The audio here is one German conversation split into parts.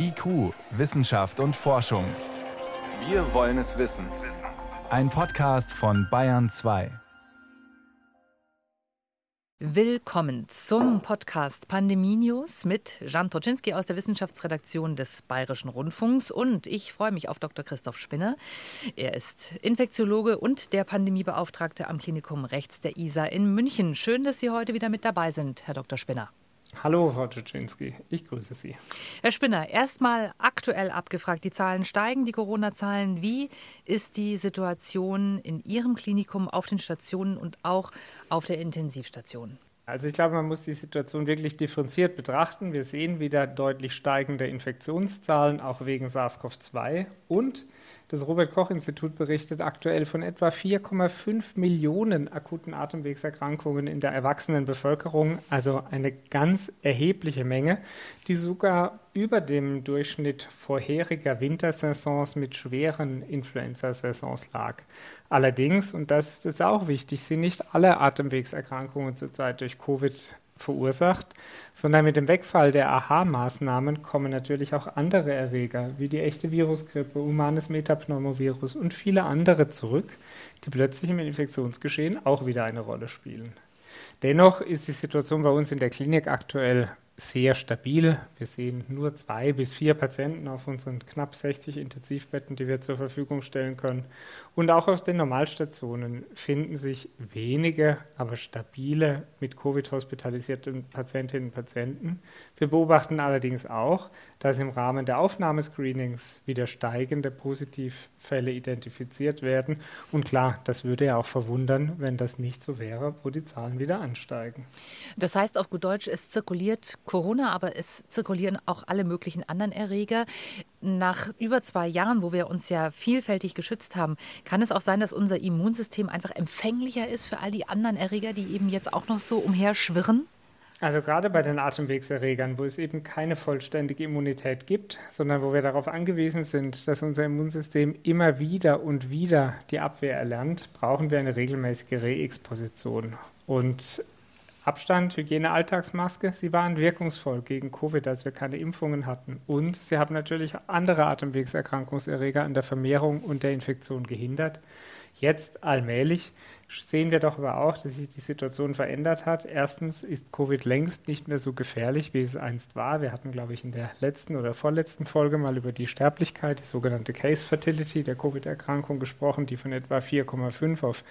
IQ, Wissenschaft und Forschung. Wir wollen es wissen. Ein Podcast von Bayern 2. Willkommen zum Podcast Pandemie News mit Jan Toczynski aus der Wissenschaftsredaktion des Bayerischen Rundfunks und ich freue mich auf Dr. Christoph Spinner. Er ist Infektiologe und der Pandemiebeauftragte am Klinikum Rechts der ISA in München. Schön, dass Sie heute wieder mit dabei sind, Herr Dr. Spinner. Hallo, Frau Czuczynski, ich grüße Sie. Herr Spinner, erstmal aktuell abgefragt. Die Zahlen steigen, die Corona-Zahlen. Wie ist die Situation in Ihrem Klinikum auf den Stationen und auch auf der Intensivstation? Also ich glaube, man muss die Situation wirklich differenziert betrachten. Wir sehen wieder deutlich steigende Infektionszahlen, auch wegen SARS-CoV-2 und das Robert Koch Institut berichtet aktuell von etwa 4,5 Millionen akuten Atemwegserkrankungen in der erwachsenen Bevölkerung, also eine ganz erhebliche Menge, die sogar über dem Durchschnitt vorheriger Wintersaisons mit schweren Influenza-Saisons lag. Allerdings, und das ist auch wichtig, sind nicht alle Atemwegserkrankungen zurzeit durch Covid verursacht, sondern mit dem Wegfall der AHA-Maßnahmen kommen natürlich auch andere Erreger wie die echte Virusgrippe, humanes Metapneumovirus und viele andere zurück, die plötzlich im Infektionsgeschehen auch wieder eine Rolle spielen. Dennoch ist die Situation bei uns in der Klinik aktuell sehr stabil. Wir sehen nur zwei bis vier Patienten auf unseren knapp 60 Intensivbetten, die wir zur Verfügung stellen können. Und auch auf den Normalstationen finden sich wenige, aber stabile mit Covid hospitalisierten Patientinnen und Patienten. Wir beobachten allerdings auch, dass im Rahmen der Aufnahmescreenings wieder steigende Positivfälle identifiziert werden. Und klar, das würde ja auch verwundern, wenn das nicht so wäre, wo die Zahlen wieder ansteigen. Das heißt auf gut Deutsch, es zirkuliert Corona, aber es zirkulieren auch alle möglichen anderen Erreger. Nach über zwei Jahren, wo wir uns ja vielfältig geschützt haben, kann es auch sein, dass unser Immunsystem einfach empfänglicher ist für all die anderen Erreger, die eben jetzt auch noch so umherschwirren? Also gerade bei den Atemwegserregern, wo es eben keine vollständige Immunität gibt, sondern wo wir darauf angewiesen sind, dass unser Immunsystem immer wieder und wieder die Abwehr erlernt, brauchen wir eine regelmäßige Reexposition. Und Abstand, Hygiene, Alltagsmaske, sie waren wirkungsvoll gegen Covid, als wir keine Impfungen hatten. Und sie haben natürlich andere Atemwegserkrankungserreger an der Vermehrung und der Infektion gehindert. Jetzt allmählich sehen wir doch aber auch, dass sich die Situation verändert hat. Erstens ist Covid längst nicht mehr so gefährlich, wie es einst war. Wir hatten, glaube ich, in der letzten oder vorletzten Folge mal über die Sterblichkeit, die sogenannte Case Fertility der Covid-Erkrankung gesprochen, die von etwa 4,5 auf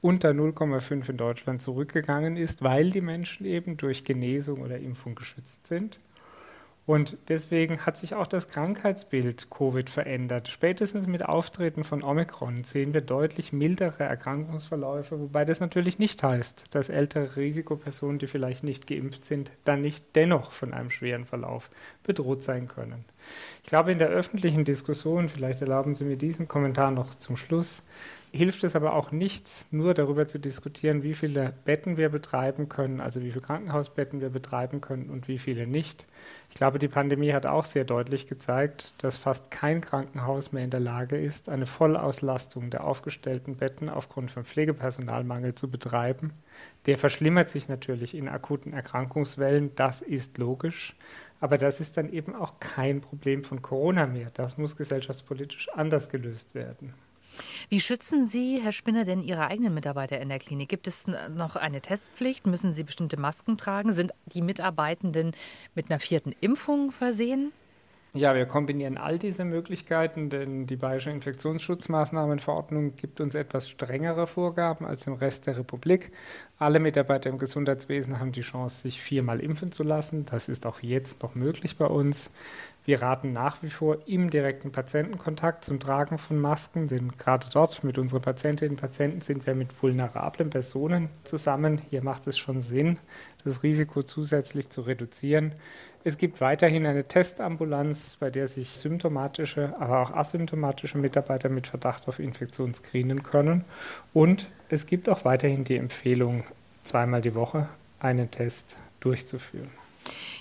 unter 0,5 in Deutschland zurückgegangen ist, weil die Menschen eben durch Genesung oder Impfung geschützt sind. Und deswegen hat sich auch das Krankheitsbild Covid verändert. Spätestens mit Auftreten von Omikron sehen wir deutlich mildere Erkrankungsverläufe, wobei das natürlich nicht heißt, dass ältere Risikopersonen, die vielleicht nicht geimpft sind, dann nicht dennoch von einem schweren Verlauf bedroht sein können. Ich glaube, in der öffentlichen Diskussion, vielleicht erlauben Sie mir diesen Kommentar noch zum Schluss, hilft es aber auch nichts, nur darüber zu diskutieren, wie viele Betten wir betreiben können, also wie viele Krankenhausbetten wir betreiben können und wie viele nicht. Ich glaube, die Pandemie hat auch sehr deutlich gezeigt, dass fast kein Krankenhaus mehr in der Lage ist, eine Vollauslastung der aufgestellten Betten aufgrund von Pflegepersonalmangel zu betreiben. Der verschlimmert sich natürlich in akuten Erkrankungswellen, das ist logisch. Aber das ist dann eben auch kein Problem von Corona mehr. Das muss gesellschaftspolitisch anders gelöst werden. Wie schützen Sie, Herr Spinner, denn Ihre eigenen Mitarbeiter in der Klinik? Gibt es noch eine Testpflicht? Müssen Sie bestimmte Masken tragen? Sind die Mitarbeitenden mit einer vierten Impfung versehen? Ja, wir kombinieren all diese Möglichkeiten, denn die Bayerische Infektionsschutzmaßnahmenverordnung gibt uns etwas strengere Vorgaben als im Rest der Republik. Alle Mitarbeiter im Gesundheitswesen haben die Chance, sich viermal impfen zu lassen. Das ist auch jetzt noch möglich bei uns. Wir raten nach wie vor im direkten Patientenkontakt zum Tragen von Masken, denn gerade dort mit unseren Patientinnen und Patienten sind wir mit vulnerablen Personen zusammen. Hier macht es schon Sinn, das Risiko zusätzlich zu reduzieren. Es gibt weiterhin eine Testambulanz, bei der sich symptomatische, aber auch asymptomatische Mitarbeiter mit Verdacht auf Infektion screenen können. Und es gibt auch weiterhin die Empfehlung, zweimal die Woche einen Test durchzuführen.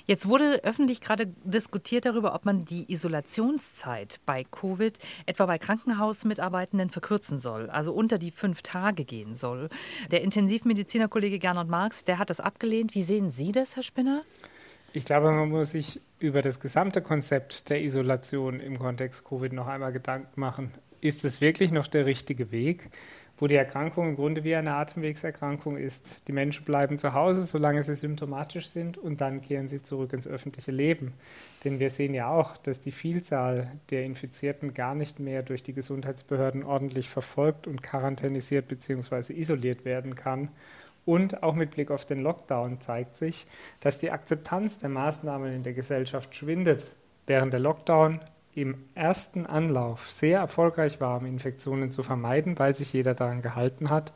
Jetzt wurde öffentlich gerade diskutiert darüber, ob man die Isolationszeit bei Covid etwa bei Krankenhausmitarbeitenden verkürzen soll, also unter die fünf Tage gehen soll. Der Intensivmediziner Kollege Gernot Marx, der hat das abgelehnt. Wie sehen Sie das, Herr Spinner? Ich glaube, man muss sich über das gesamte Konzept der Isolation im Kontext Covid noch einmal Gedanken machen. Ist es wirklich noch der richtige Weg? Wo die Erkrankung im Grunde wie eine Atemwegserkrankung ist. Die Menschen bleiben zu Hause, solange sie symptomatisch sind, und dann kehren sie zurück ins öffentliche Leben. Denn wir sehen ja auch, dass die Vielzahl der Infizierten gar nicht mehr durch die Gesundheitsbehörden ordentlich verfolgt und quarantänisiert bzw. isoliert werden kann. Und auch mit Blick auf den Lockdown zeigt sich, dass die Akzeptanz der Maßnahmen in der Gesellschaft schwindet. Während der Lockdown im ersten Anlauf sehr erfolgreich war, um Infektionen zu vermeiden, weil sich jeder daran gehalten hat,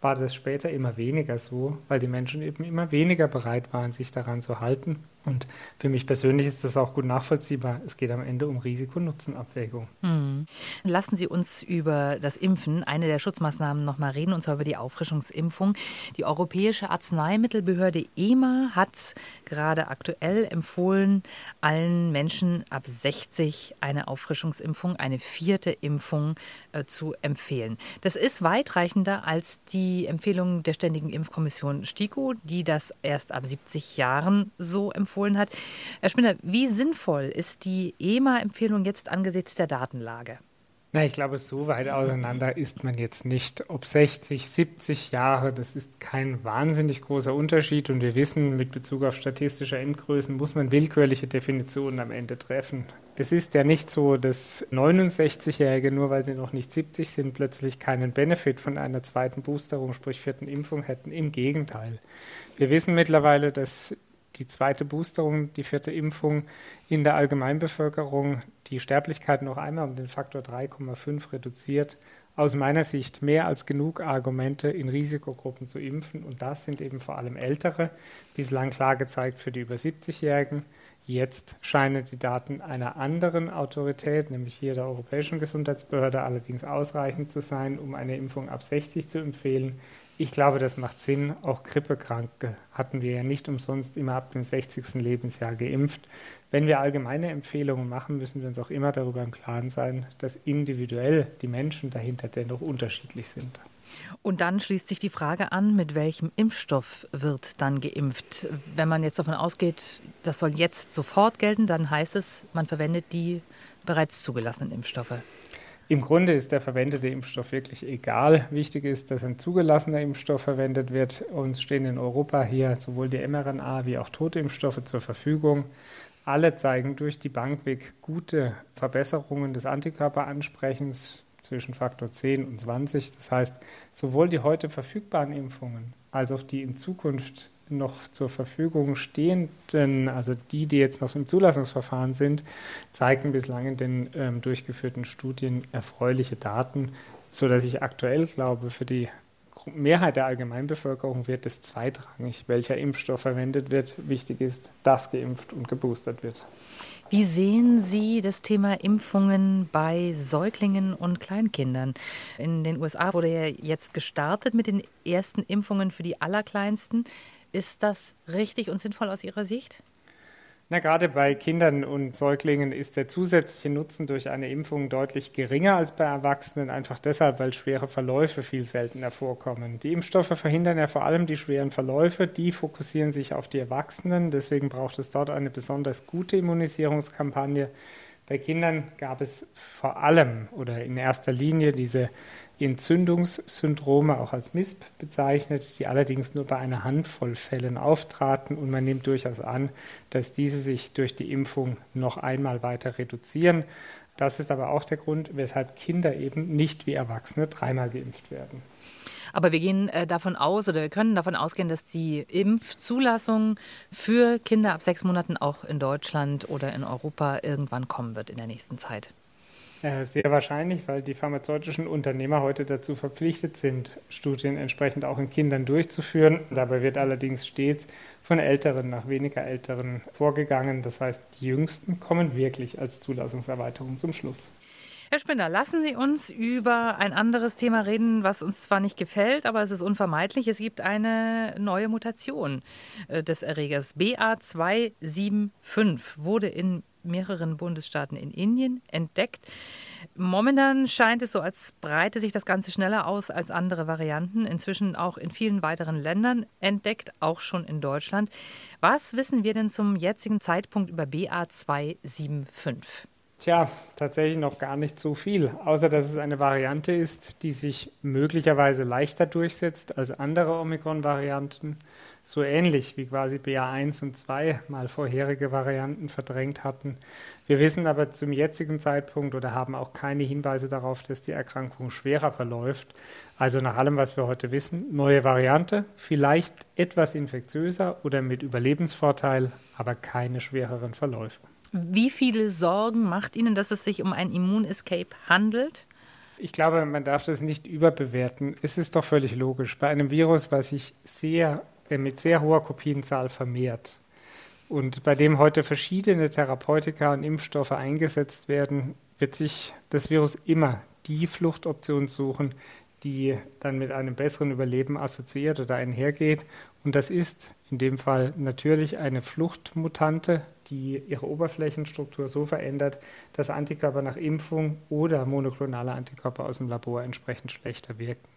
war das später immer weniger so, weil die Menschen eben immer weniger bereit waren, sich daran zu halten und für mich persönlich ist das auch gut nachvollziehbar. Es geht am Ende um Risiko-Nutzen-Abwägung. Hm. Lassen Sie uns über das Impfen, eine der Schutzmaßnahmen, noch mal reden, und zwar über die Auffrischungsimpfung. Die Europäische Arzneimittelbehörde EMA hat gerade aktuell empfohlen, allen Menschen ab 60 eine Auffrischungsimpfung, eine vierte Impfung äh, zu empfehlen. Das ist weitreichender als die Empfehlung der Ständigen Impfkommission STIKO, die das erst ab 70 Jahren so empfohlen empfohlen hat. Herr Spinner, wie sinnvoll ist die EMA-Empfehlung jetzt angesichts der Datenlage? Na, ich glaube, so weit auseinander ist man jetzt nicht. Ob 60, 70 Jahre, das ist kein wahnsinnig großer Unterschied. Und wir wissen, mit Bezug auf statistische Endgrößen muss man willkürliche Definitionen am Ende treffen. Es ist ja nicht so, dass 69-Jährige, nur weil sie noch nicht 70 sind, plötzlich keinen Benefit von einer zweiten Boosterung, sprich vierten Impfung hätten. Im Gegenteil. Wir wissen mittlerweile, dass die zweite Boosterung, die vierte Impfung in der Allgemeinbevölkerung die Sterblichkeit noch einmal um den Faktor 3,5 reduziert. Aus meiner Sicht mehr als genug Argumente, in Risikogruppen zu impfen. Und das sind eben vor allem Ältere, bislang klar gezeigt für die über 70-Jährigen. Jetzt scheinen die Daten einer anderen Autorität, nämlich hier der Europäischen Gesundheitsbehörde, allerdings ausreichend zu sein, um eine Impfung ab 60 zu empfehlen. Ich glaube, das macht Sinn. Auch Grippekranke hatten wir ja nicht umsonst immer ab dem 60. Lebensjahr geimpft. Wenn wir allgemeine Empfehlungen machen, müssen wir uns auch immer darüber im Klaren sein, dass individuell die Menschen dahinter dennoch unterschiedlich sind. Und dann schließt sich die Frage an, mit welchem Impfstoff wird dann geimpft? Wenn man jetzt davon ausgeht, das soll jetzt sofort gelten, dann heißt es, man verwendet die bereits zugelassenen Impfstoffe. Im Grunde ist der verwendete Impfstoff wirklich egal. Wichtig ist, dass ein zugelassener Impfstoff verwendet wird. Uns stehen in Europa hier sowohl die mRNA wie auch Totimpfstoffe zur Verfügung. Alle zeigen durch die Bank weg gute Verbesserungen des Antikörperansprechens zwischen Faktor 10 und 20. Das heißt, sowohl die heute verfügbaren Impfungen als auch die in Zukunft noch zur Verfügung stehenden, also die, die jetzt noch im Zulassungsverfahren sind, zeigen bislang in den ähm, durchgeführten Studien erfreuliche Daten, sodass ich aktuell glaube, für die Mehrheit der Allgemeinbevölkerung wird es zweitrangig, welcher Impfstoff verwendet wird. Wichtig ist, dass geimpft und geboostert wird. Wie sehen Sie das Thema Impfungen bei Säuglingen und Kleinkindern? In den USA wurde ja jetzt gestartet mit den ersten Impfungen für die Allerkleinsten. Ist das richtig und sinnvoll aus Ihrer Sicht? Na, gerade bei Kindern und Säuglingen ist der zusätzliche Nutzen durch eine Impfung deutlich geringer als bei Erwachsenen, einfach deshalb, weil schwere Verläufe viel seltener vorkommen. Die Impfstoffe verhindern ja vor allem die schweren Verläufe, die fokussieren sich auf die Erwachsenen, deswegen braucht es dort eine besonders gute Immunisierungskampagne. Bei Kindern gab es vor allem oder in erster Linie diese Entzündungssyndrome, auch als MISP bezeichnet, die allerdings nur bei einer Handvoll Fällen auftraten und man nimmt durchaus an, dass diese sich durch die Impfung noch einmal weiter reduzieren. Das ist aber auch der Grund, weshalb Kinder eben nicht wie Erwachsene dreimal geimpft werden. Aber wir gehen äh, davon aus oder wir können davon ausgehen, dass die Impfzulassung für Kinder ab sechs Monaten auch in Deutschland oder in Europa irgendwann kommen wird in der nächsten Zeit. Äh, sehr wahrscheinlich, weil die pharmazeutischen Unternehmer heute dazu verpflichtet sind, Studien entsprechend auch in Kindern durchzuführen. Dabei wird allerdings stets von Älteren nach weniger Älteren vorgegangen. Das heißt, die Jüngsten kommen wirklich als Zulassungserweiterung zum Schluss. Herr Spinner, lassen Sie uns über ein anderes Thema reden, was uns zwar nicht gefällt, aber es ist unvermeidlich. Es gibt eine neue Mutation äh, des Erregers. BA275 wurde in mehreren Bundesstaaten in Indien entdeckt. Momentan scheint es so, als breite sich das Ganze schneller aus als andere Varianten. Inzwischen auch in vielen weiteren Ländern entdeckt, auch schon in Deutschland. Was wissen wir denn zum jetzigen Zeitpunkt über BA275? Tja, tatsächlich noch gar nicht so viel, außer dass es eine Variante ist, die sich möglicherweise leichter durchsetzt als andere Omikron-Varianten, so ähnlich wie quasi BA1 und 2 mal vorherige Varianten verdrängt hatten. Wir wissen aber zum jetzigen Zeitpunkt oder haben auch keine Hinweise darauf, dass die Erkrankung schwerer verläuft. Also nach allem, was wir heute wissen, neue Variante, vielleicht etwas infektiöser oder mit Überlebensvorteil, aber keine schwereren Verläufe. Wie viele Sorgen macht Ihnen, dass es sich um ein Immun-Escape handelt? Ich glaube, man darf das nicht überbewerten. Es ist doch völlig logisch. Bei einem Virus, was sich sehr, äh, mit sehr hoher Kopienzahl vermehrt und bei dem heute verschiedene Therapeutika und Impfstoffe eingesetzt werden, wird sich das Virus immer die Fluchtoption suchen, die dann mit einem besseren Überleben assoziiert oder einhergeht. Und das ist in dem Fall natürlich eine Fluchtmutante, die ihre Oberflächenstruktur so verändert, dass Antikörper nach Impfung oder monoklonale Antikörper aus dem Labor entsprechend schlechter wirken.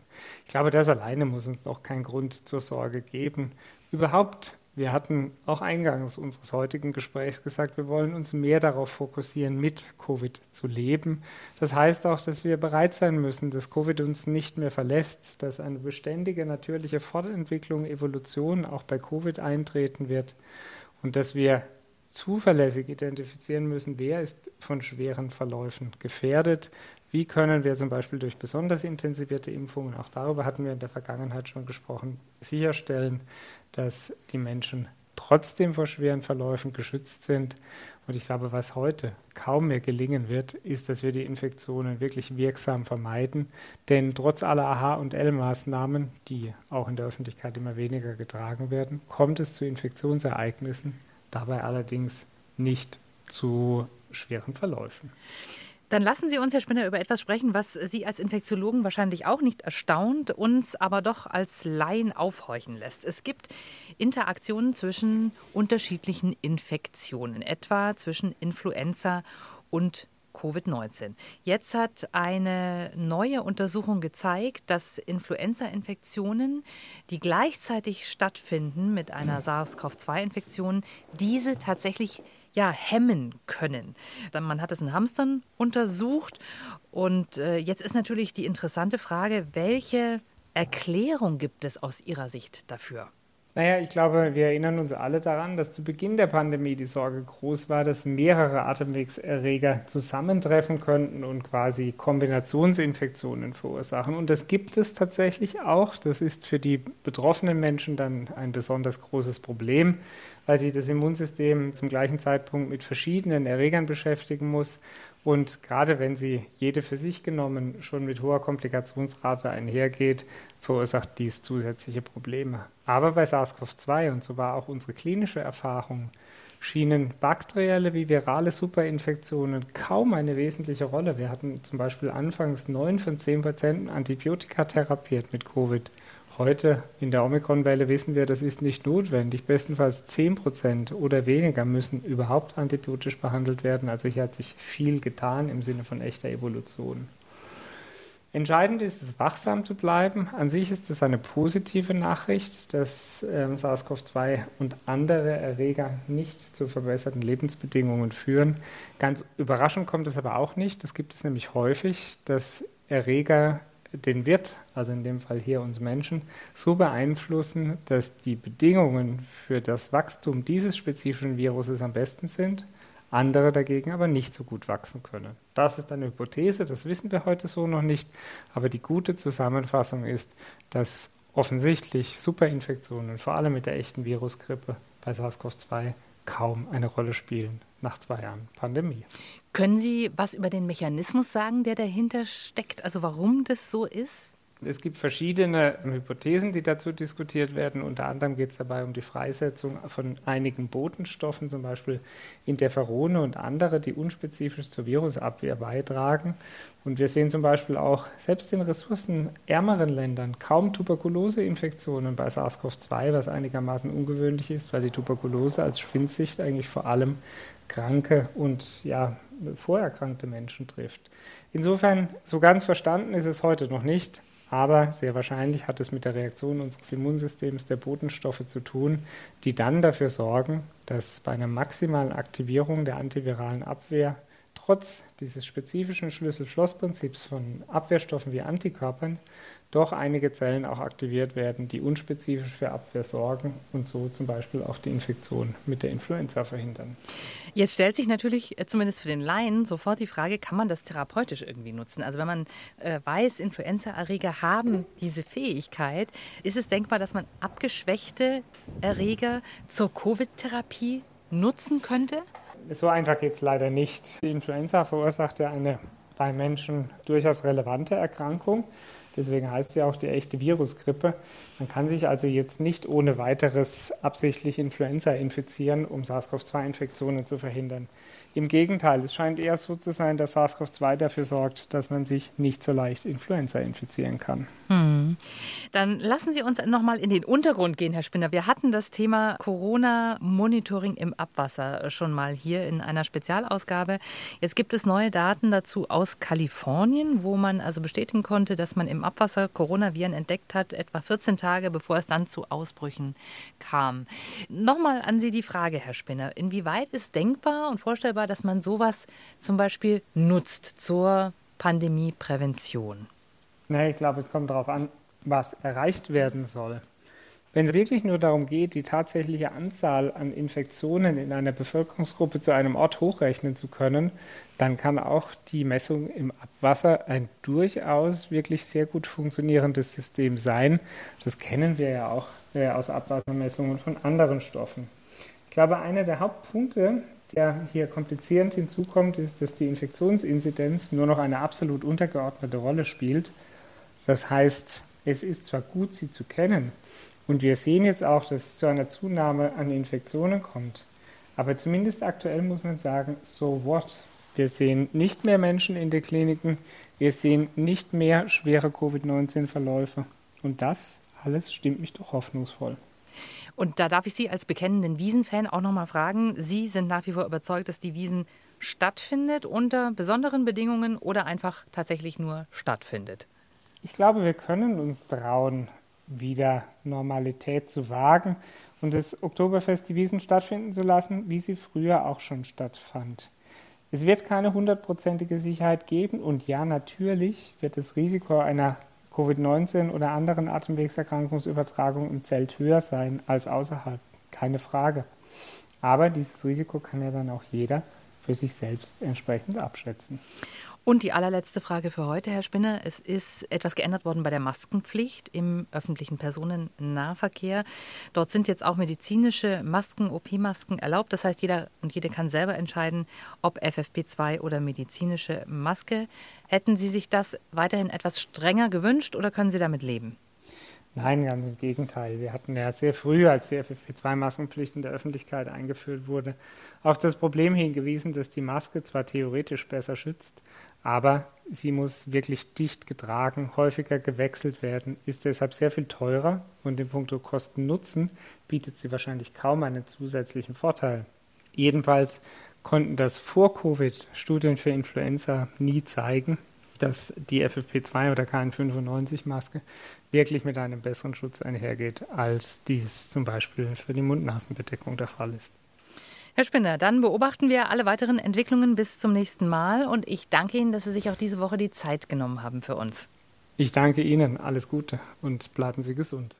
Ich glaube, das alleine muss uns noch keinen Grund zur Sorge geben. Überhaupt wir hatten auch eingangs unseres heutigen Gesprächs gesagt, wir wollen uns mehr darauf fokussieren, mit Covid zu leben. Das heißt auch, dass wir bereit sein müssen, dass Covid uns nicht mehr verlässt, dass eine beständige natürliche Fortentwicklung, Evolution auch bei Covid eintreten wird und dass wir zuverlässig identifizieren müssen, wer ist von schweren Verläufen gefährdet. Wie können wir zum Beispiel durch besonders intensivierte Impfungen, auch darüber hatten wir in der Vergangenheit schon gesprochen, sicherstellen, dass die Menschen trotzdem vor schweren Verläufen geschützt sind. Und ich glaube, was heute kaum mehr gelingen wird, ist, dass wir die Infektionen wirklich wirksam vermeiden. Denn trotz aller AH- und L-Maßnahmen, die auch in der Öffentlichkeit immer weniger getragen werden, kommt es zu Infektionsereignissen, dabei allerdings nicht zu schweren Verläufen. Dann lassen Sie uns, Herr Spinner, über etwas sprechen, was Sie als Infektiologen wahrscheinlich auch nicht erstaunt, uns aber doch als Laien aufhorchen lässt. Es gibt Interaktionen zwischen unterschiedlichen Infektionen, etwa zwischen Influenza und Covid-19. Jetzt hat eine neue Untersuchung gezeigt, dass Influenza-Infektionen, die gleichzeitig stattfinden mit einer SARS-CoV-2-Infektion, diese tatsächlich ja, hemmen können. Man hat es in Hamstern untersucht und äh, jetzt ist natürlich die interessante Frage, welche Erklärung gibt es aus Ihrer Sicht dafür? Naja, ich glaube, wir erinnern uns alle daran, dass zu Beginn der Pandemie die Sorge groß war, dass mehrere Atemwegserreger zusammentreffen könnten und quasi Kombinationsinfektionen verursachen. Und das gibt es tatsächlich auch. Das ist für die betroffenen Menschen dann ein besonders großes Problem, weil sich das Immunsystem zum gleichen Zeitpunkt mit verschiedenen Erregern beschäftigen muss und gerade wenn sie jede für sich genommen schon mit hoher Komplikationsrate einhergeht, verursacht dies zusätzliche Probleme. Aber bei SARS-CoV-2, und so war auch unsere klinische Erfahrung, schienen bakterielle wie virale Superinfektionen kaum eine wesentliche Rolle. Wir hatten zum Beispiel anfangs neun von zehn Patienten Antibiotika therapiert mit Covid. Heute in der Omikron-Welle wissen wir, das ist nicht notwendig. Bestenfalls 10 Prozent oder weniger müssen überhaupt antibiotisch behandelt werden. Also hier hat sich viel getan im Sinne von echter Evolution. Entscheidend ist es, wachsam zu bleiben. An sich ist es eine positive Nachricht, dass äh, SARS-CoV-2 und andere Erreger nicht zu verbesserten Lebensbedingungen führen. Ganz überraschend kommt es aber auch nicht. Das gibt es nämlich häufig, dass Erreger den Wirt, also in dem Fall hier uns Menschen, so beeinflussen, dass die Bedingungen für das Wachstum dieses spezifischen Viruses am besten sind, andere dagegen aber nicht so gut wachsen können. Das ist eine Hypothese, das wissen wir heute so noch nicht, aber die gute Zusammenfassung ist, dass offensichtlich Superinfektionen, vor allem mit der echten Virusgrippe bei SARS-CoV-2, kaum eine Rolle spielen nach zwei Jahren Pandemie. Können Sie was über den Mechanismus sagen, der dahinter steckt? Also warum das so ist? Es gibt verschiedene Hypothesen, die dazu diskutiert werden. Unter anderem geht es dabei um die Freisetzung von einigen Botenstoffen, zum Beispiel Interferone und andere, die unspezifisch zur Virusabwehr beitragen. Und wir sehen zum Beispiel auch selbst in ressourcenärmeren Ländern kaum Tuberkuloseinfektionen bei SARS-CoV-2, was einigermaßen ungewöhnlich ist, weil die Tuberkulose als Schwindsicht eigentlich vor allem kranke und ja, vorerkrankte Menschen trifft. Insofern, so ganz verstanden ist es heute noch nicht, aber sehr wahrscheinlich hat es mit der Reaktion unseres Immunsystems der Botenstoffe zu tun, die dann dafür sorgen, dass bei einer maximalen Aktivierung der antiviralen Abwehr trotz dieses spezifischen Schlüssel-Schloss-Prinzips von Abwehrstoffen wie Antikörpern doch einige Zellen auch aktiviert werden, die unspezifisch für Abwehr sorgen und so zum Beispiel auch die Infektion mit der Influenza verhindern. Jetzt stellt sich natürlich äh, zumindest für den Laien sofort die Frage, kann man das therapeutisch irgendwie nutzen? Also wenn man äh, weiß, Influenza-Erreger haben diese Fähigkeit, ist es denkbar, dass man abgeschwächte Erreger zur Covid-Therapie nutzen könnte? So einfach geht es leider nicht. Die Influenza verursacht ja eine bei Menschen durchaus relevante Erkrankung. Deswegen heißt sie auch die echte Virusgrippe. Man kann sich also jetzt nicht ohne weiteres absichtlich Influenza infizieren, um SARS-CoV-2-Infektionen zu verhindern. Im Gegenteil, es scheint eher so zu sein, dass SARS-CoV-2 dafür sorgt, dass man sich nicht so leicht Influenza infizieren kann. Hm. Dann lassen Sie uns noch mal in den Untergrund gehen, Herr Spinner. Wir hatten das Thema Corona-Monitoring im Abwasser schon mal hier in einer Spezialausgabe. Jetzt gibt es neue Daten dazu aus Kalifornien, wo man also bestätigen konnte, dass man im Abwasser Coronaviren entdeckt hat, etwa 14 Tage bevor es dann zu Ausbrüchen kam. Nochmal an Sie die Frage, Herr Spinner. Inwieweit ist denkbar und vorstellbar, dass man sowas zum Beispiel nutzt zur Pandemieprävention? Nee, ich glaube, es kommt darauf an, was erreicht werden soll. Wenn es wirklich nur darum geht, die tatsächliche Anzahl an Infektionen in einer Bevölkerungsgruppe zu einem Ort hochrechnen zu können, dann kann auch die Messung im Abwasser ein durchaus wirklich sehr gut funktionierendes System sein. Das kennen wir ja auch äh, aus Abwassermessungen von anderen Stoffen. Ich glaube, einer der Hauptpunkte, der hier komplizierend hinzukommt, ist, dass die Infektionsinzidenz nur noch eine absolut untergeordnete Rolle spielt. Das heißt, es ist zwar gut, sie zu kennen, und wir sehen jetzt auch, dass es zu einer Zunahme an Infektionen kommt. Aber zumindest aktuell muss man sagen, so what? Wir sehen nicht mehr Menschen in den Kliniken, wir sehen nicht mehr schwere Covid-19-Verläufe. Und das alles stimmt mich doch hoffnungsvoll. Und da darf ich Sie als bekennenden Wiesenfan auch noch mal fragen. Sie sind nach wie vor überzeugt, dass die Wiesen stattfindet unter besonderen Bedingungen oder einfach tatsächlich nur stattfindet? Ich glaube, wir können uns trauen, wieder Normalität zu wagen und das Oktoberfest die Wiesen stattfinden zu lassen, wie sie früher auch schon stattfand. Es wird keine hundertprozentige Sicherheit geben und ja, natürlich wird das Risiko einer Covid-19 oder anderen Atemwegserkrankungsübertragungen im Zelt höher sein als außerhalb. Keine Frage. Aber dieses Risiko kann ja dann auch jeder für sich selbst entsprechend abschätzen. Und die allerletzte Frage für heute, Herr Spinner. Es ist etwas geändert worden bei der Maskenpflicht im öffentlichen Personennahverkehr. Dort sind jetzt auch medizinische Masken, OP-Masken erlaubt. Das heißt, jeder und jede kann selber entscheiden, ob FFP2 oder medizinische Maske. Hätten Sie sich das weiterhin etwas strenger gewünscht oder können Sie damit leben? Nein, ganz im Gegenteil. Wir hatten ja sehr früh, als die FFP2-Maskenpflicht in der Öffentlichkeit eingeführt wurde, auf das Problem hingewiesen, dass die Maske zwar theoretisch besser schützt, aber sie muss wirklich dicht getragen, häufiger gewechselt werden, ist deshalb sehr viel teurer und in puncto Kosten-Nutzen bietet sie wahrscheinlich kaum einen zusätzlichen Vorteil. Jedenfalls konnten das vor Covid Studien für Influenza nie zeigen, dass die FFP2 oder KN95-Maske wirklich mit einem besseren Schutz einhergeht, als dies zum Beispiel für die Mund-Nasen-Bedeckung der Fall ist. Herr Spinner, dann beobachten wir alle weiteren Entwicklungen bis zum nächsten Mal und ich danke Ihnen, dass Sie sich auch diese Woche die Zeit genommen haben für uns. Ich danke Ihnen, alles Gute und bleiben Sie gesund.